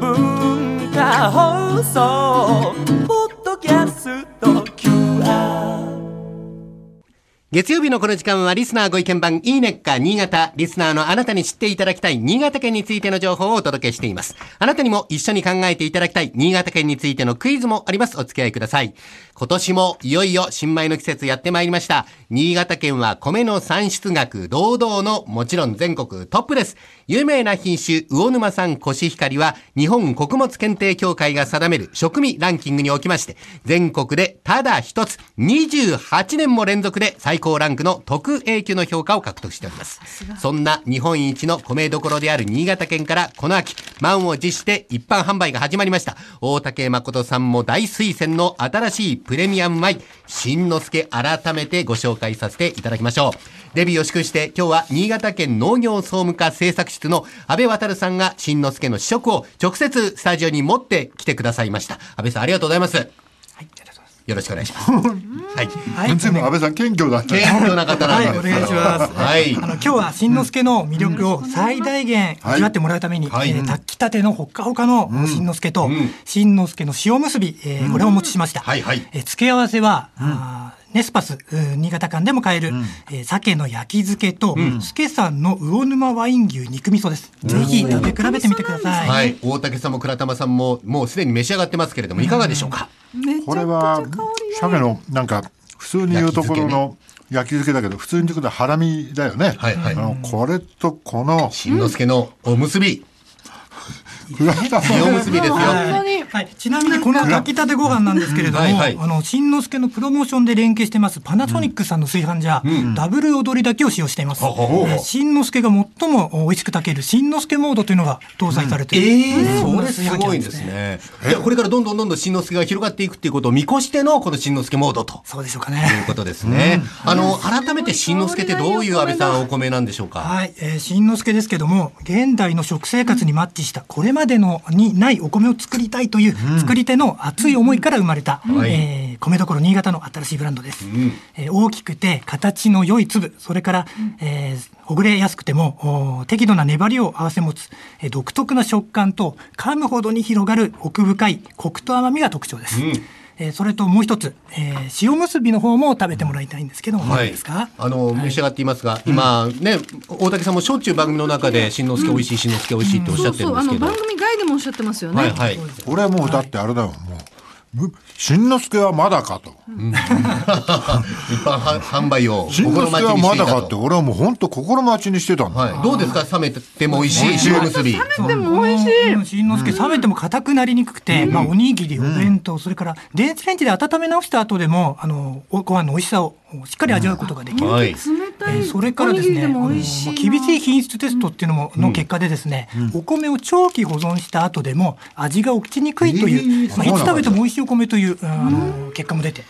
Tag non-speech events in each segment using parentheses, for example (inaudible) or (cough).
文化放送。月曜日のこの時間はリスナーご意見番いいねっか新潟。リスナーのあなたに知っていただきたい新潟県についての情報をお届けしています。あなたにも一緒に考えていただきたい新潟県についてのクイズもあります。お付き合いください。今年もいよいよ新米の季節やってまいりました。新潟県は米の産出額堂々のもちろん全国トップです。有名な品種魚沼産コシヒカリは日本穀物検定協会が定める食味ランキングにおきまして全国でただ一つ28年も連続で最高ランクの特 A 級の評価を獲得しております。そんな日本一の米どころである新潟県からこの秋満を持して一般販売が始まりました。大竹誠さんも大推薦の新しいプレミアム米新之助改めてご紹介させていただきましょう。デビューを祝して今日は新潟県農業総務課製作室の安倍渡さんが新之助の試食を直接スタジオに持ってきてくださいました。安倍さんありがとうございます。よろしくお願いします。はい。全然安倍さん謙虚だった謙虚な方なんです。はいお願いします。はい。あの今日は新之助の魅力を最大限味わってもらうために、はい。えー炊きたてのほっかほかの新之助と、ん。新之助の塩結び、えーこれをお持ちしました。はいはい。えー付け合わせは、あーネスパス、うん新潟館でも買える、えー鮭の焼き漬けと、助さんの魚沼ワイン牛肉味噌です。ぜひ食べ比べてみてください。はい。大竹さんも倉玉さんももうすでに召し上がってますけれども、いかがでしょうか、これは鮭のなんか普通に言うところの焼き漬けだけど普通に言うとハラミだよね、はいはい。あのこれとこの新之助のおむすび。倉田さん塩むすびですよ。はい、ちなみにこの炊きたてご飯なんですけれども、はいはいあの新之助のプロモーションで連携してますパナソニックさんの炊飯ジャー、ダブル踊りだけを使用しています。ほうほうほうえー新之助が最も美味しく炊ける新之助モードというのが搭載されている、ええそんなそれす炊飯器なんごいですね。いや、これからどんどんどんどん新之助が広がっていくっていうことを見越してのこの新之助モードと。そうでしょうかというね。ことですね。あの、改めて新之助ってどういう安倍さんお米なんでしょうか？はい、えー、新之助ですけども現代の食生活にマッチしたこれまでのにないお米を作りたいという作り手の熱い思いから生まれた、はい。えー米どころ新潟の新しいブランドです、えー大きくて形の良い粒それから、えーほぐれやすくてもお適度な粘りを合わせ持つ、えー独特な食感と噛むほどに広がる奥深いコクと甘みが特徴です、えーそれともう一つ、えー塩むすびの方も食べてもらいたいんですけども、はい。何ですか？あの、召し上がっていますが、今ね、大竹さんもしょっちゅう番組の中で、新之助美味しい、新之助美味しいっておっしゃってるんですけど。番組外でもおっしゃってますよね。はいはい。これはもうだってあれだよ。もうむ新之助はまだかと。一般は販売を新之助心待ちはまだか。って俺はもう本当心待ちにしてたん。だ、はい。どうですか冷めても美味しい塩むすび。でも美味しい。うん。新之助冷めても硬くなりにくくて、まあおにぎり、お弁当、それから電子レンジで温め直した後でも、あの、ご飯の美味しさをしっかり味わうことができる。はい。冷たいえーそれからですね、厳しい品質テストっていうのも、の結果でですね、お米を長期保存した後でも味が落ちにくいという、まあ、いつ食べても美味しいお米という、あの結果も出て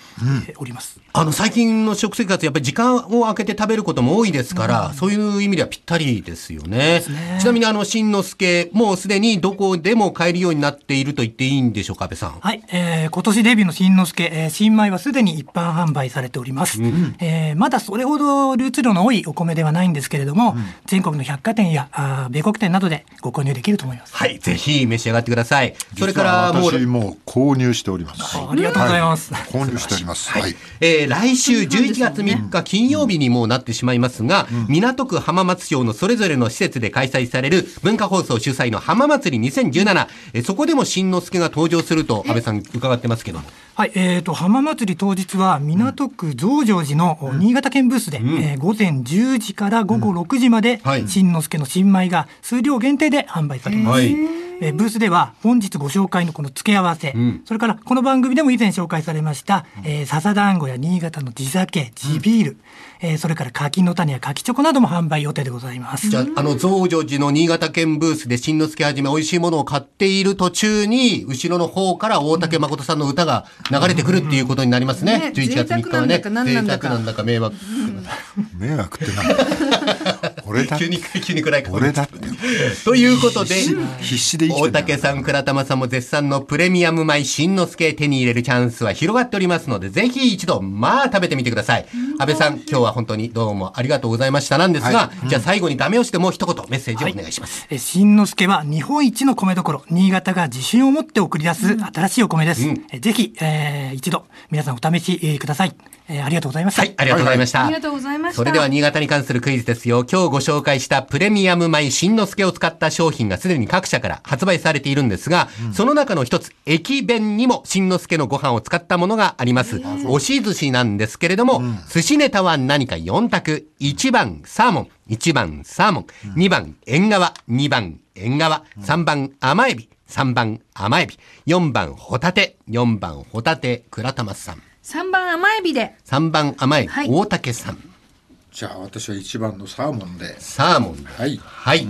えーおります。あの、最近の食生活、やっぱり時間を空けて食べることも多いですから、そういう意味ではぴったりですよね。ちなみに、あの、新之助、もうすでにどこでも買えるようになっていると言っていいんでしょうか、安倍さん。はい、えー今年デビューの新之助、えー新米はすでに一般販売されております、えーまだそれほど流通量の多いお米ではないんですけれども、全国の百貨店やあー米国店などでご購入できると思います。はい、ぜひ召し上がってください。それから、もう、私もう購入しております、ありがとうございます。購入しております。はい、えー来週11月3日金曜日にもうなってしまいますが、港区浜松町のそれぞれの施設で開催される文化放送主催の浜祭り2017、えーそこでも新之助が登場すると安倍さん伺ってますけども。はい、えー、と浜祭り当日は港区増上寺のお新潟県ブースで、えー午前10時から午後6時まで、はい。新之助の新米が数量限定で販売されます。はいえーブースでは本日ご紹介のこの付け合わせ、それからこの番組でも以前紹介されました、えー笹団子や新潟の地酒、地ビール、えーそれから柿の種や柿チョコなども販売予定でございます。じゃあ、あの、増上寺の新潟県ブースで新之助はじめ美味しいものを買っている途中に、後ろの方から大竹誠さんの歌が流れてくるっていうことになりますね。ね11月3日はね。贅沢なんだか何なんだか。贅沢なんだか迷惑。(laughs) 迷惑ってなんだ？(laughs) 俺だ急に、急に暗い顔俺だって。ということで、必死で大竹さん、倉玉さんも絶賛のプレミアム米新之助手に入れるチャンスは広がっておりますので、ぜひ一度、まあ食べてみてください。安倍さん、今日は本当にどうもありがとうございましたなんですが、はじゃあ最後にダメ押しでもう一言メッセージをお願いします。えー新之助は日本一の米どころ、新潟が自信を持って送り出す新しいお米です。えーぜひ、えー一度、皆さんお試しえーください。えーありがとうございました。はい、ありがとうございました。ありがとうございましたそれでは新潟に関するクイズですよ。今日ご紹介したプレミアム米新之助を使った商品がすでに各社から発売されているんですが、その中の一つ、駅弁にも新之助のご飯を使ったものがあります。押し寿司なんですけれども、寿司ネタは何か4択。1番サーモン、1番サーモン、2番縁側、2番縁側、3番甘エビ、3番甘エビ、4番ホタテ、4番ホタテ、倉玉さん。三番甘エビで。3番甘エビ、はい大竹さん。じゃあ私は一番のサーモンで。サーモンで。はいはい。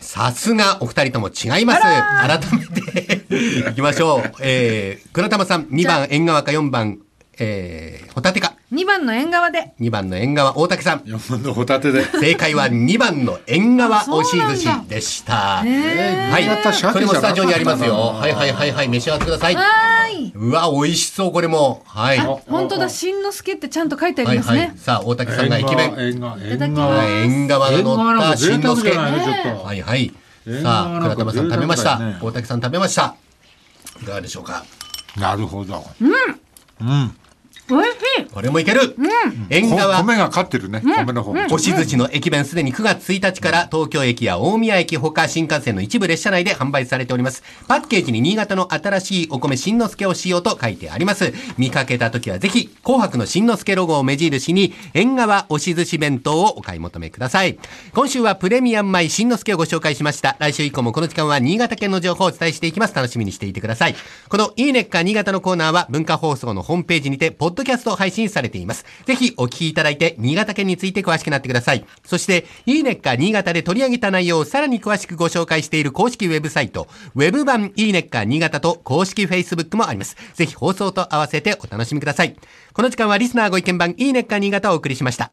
さすがお二人とも違います。改めて (laughs) いきましょう。えー、倉玉さん、2番縁側か4番、えー、ホタテか。二番の縁側で。2番の縁側、大竹さん。4番のホタテで。正解は2番の縁側押し寿司でした。えはい。それもスタジオにありますよ。はいはいはいはい、召し上がってください。はーい。うわ、美味しそう、これも。はい。は本当だ、しんのすけってちゃんと書いてあいりますねはい。。さあ、大竹さんが駅弁。縁側、縁側。はい、縁側が縁側乗ったなんのちょっと。はいはい。縁さあ、倉玉さん食べました。大竹さん食べました。いかがでしょうか。なるほど。おいしい。これもいける。縁こ側。米が勝ってるね。米の方。押し寿司の駅弁すでに9月1日から東京駅や大宮駅ほか新幹線の一部列車内で販売されております。パッケージに新潟の新しいお米新之助を使用と書いてあります。見かけた時はぜひ紅白の新之助ロゴを目印に縁側押し寿司弁当をお買い求めください。今週はプレミアム米新之助をご紹介しました。来週以降もこの時間は新潟県の情報をお伝えしていきます。楽しみにしていてください。このいいねっか新潟のコーナーは文化放送のホームページにてポッドキャスト配信されています。ぜひお聞きいただいて新潟県について詳しくなってください。そして、いいねっか新潟で取り上げた内容をさらに詳しくご紹介している公式ウェブサイト、ウェブ版いいねっか新潟と公式 Facebook もあります。ぜひ放送と合わせてお楽しみください。この時間はリスナーご意見番いいねっか新潟をお送りしました。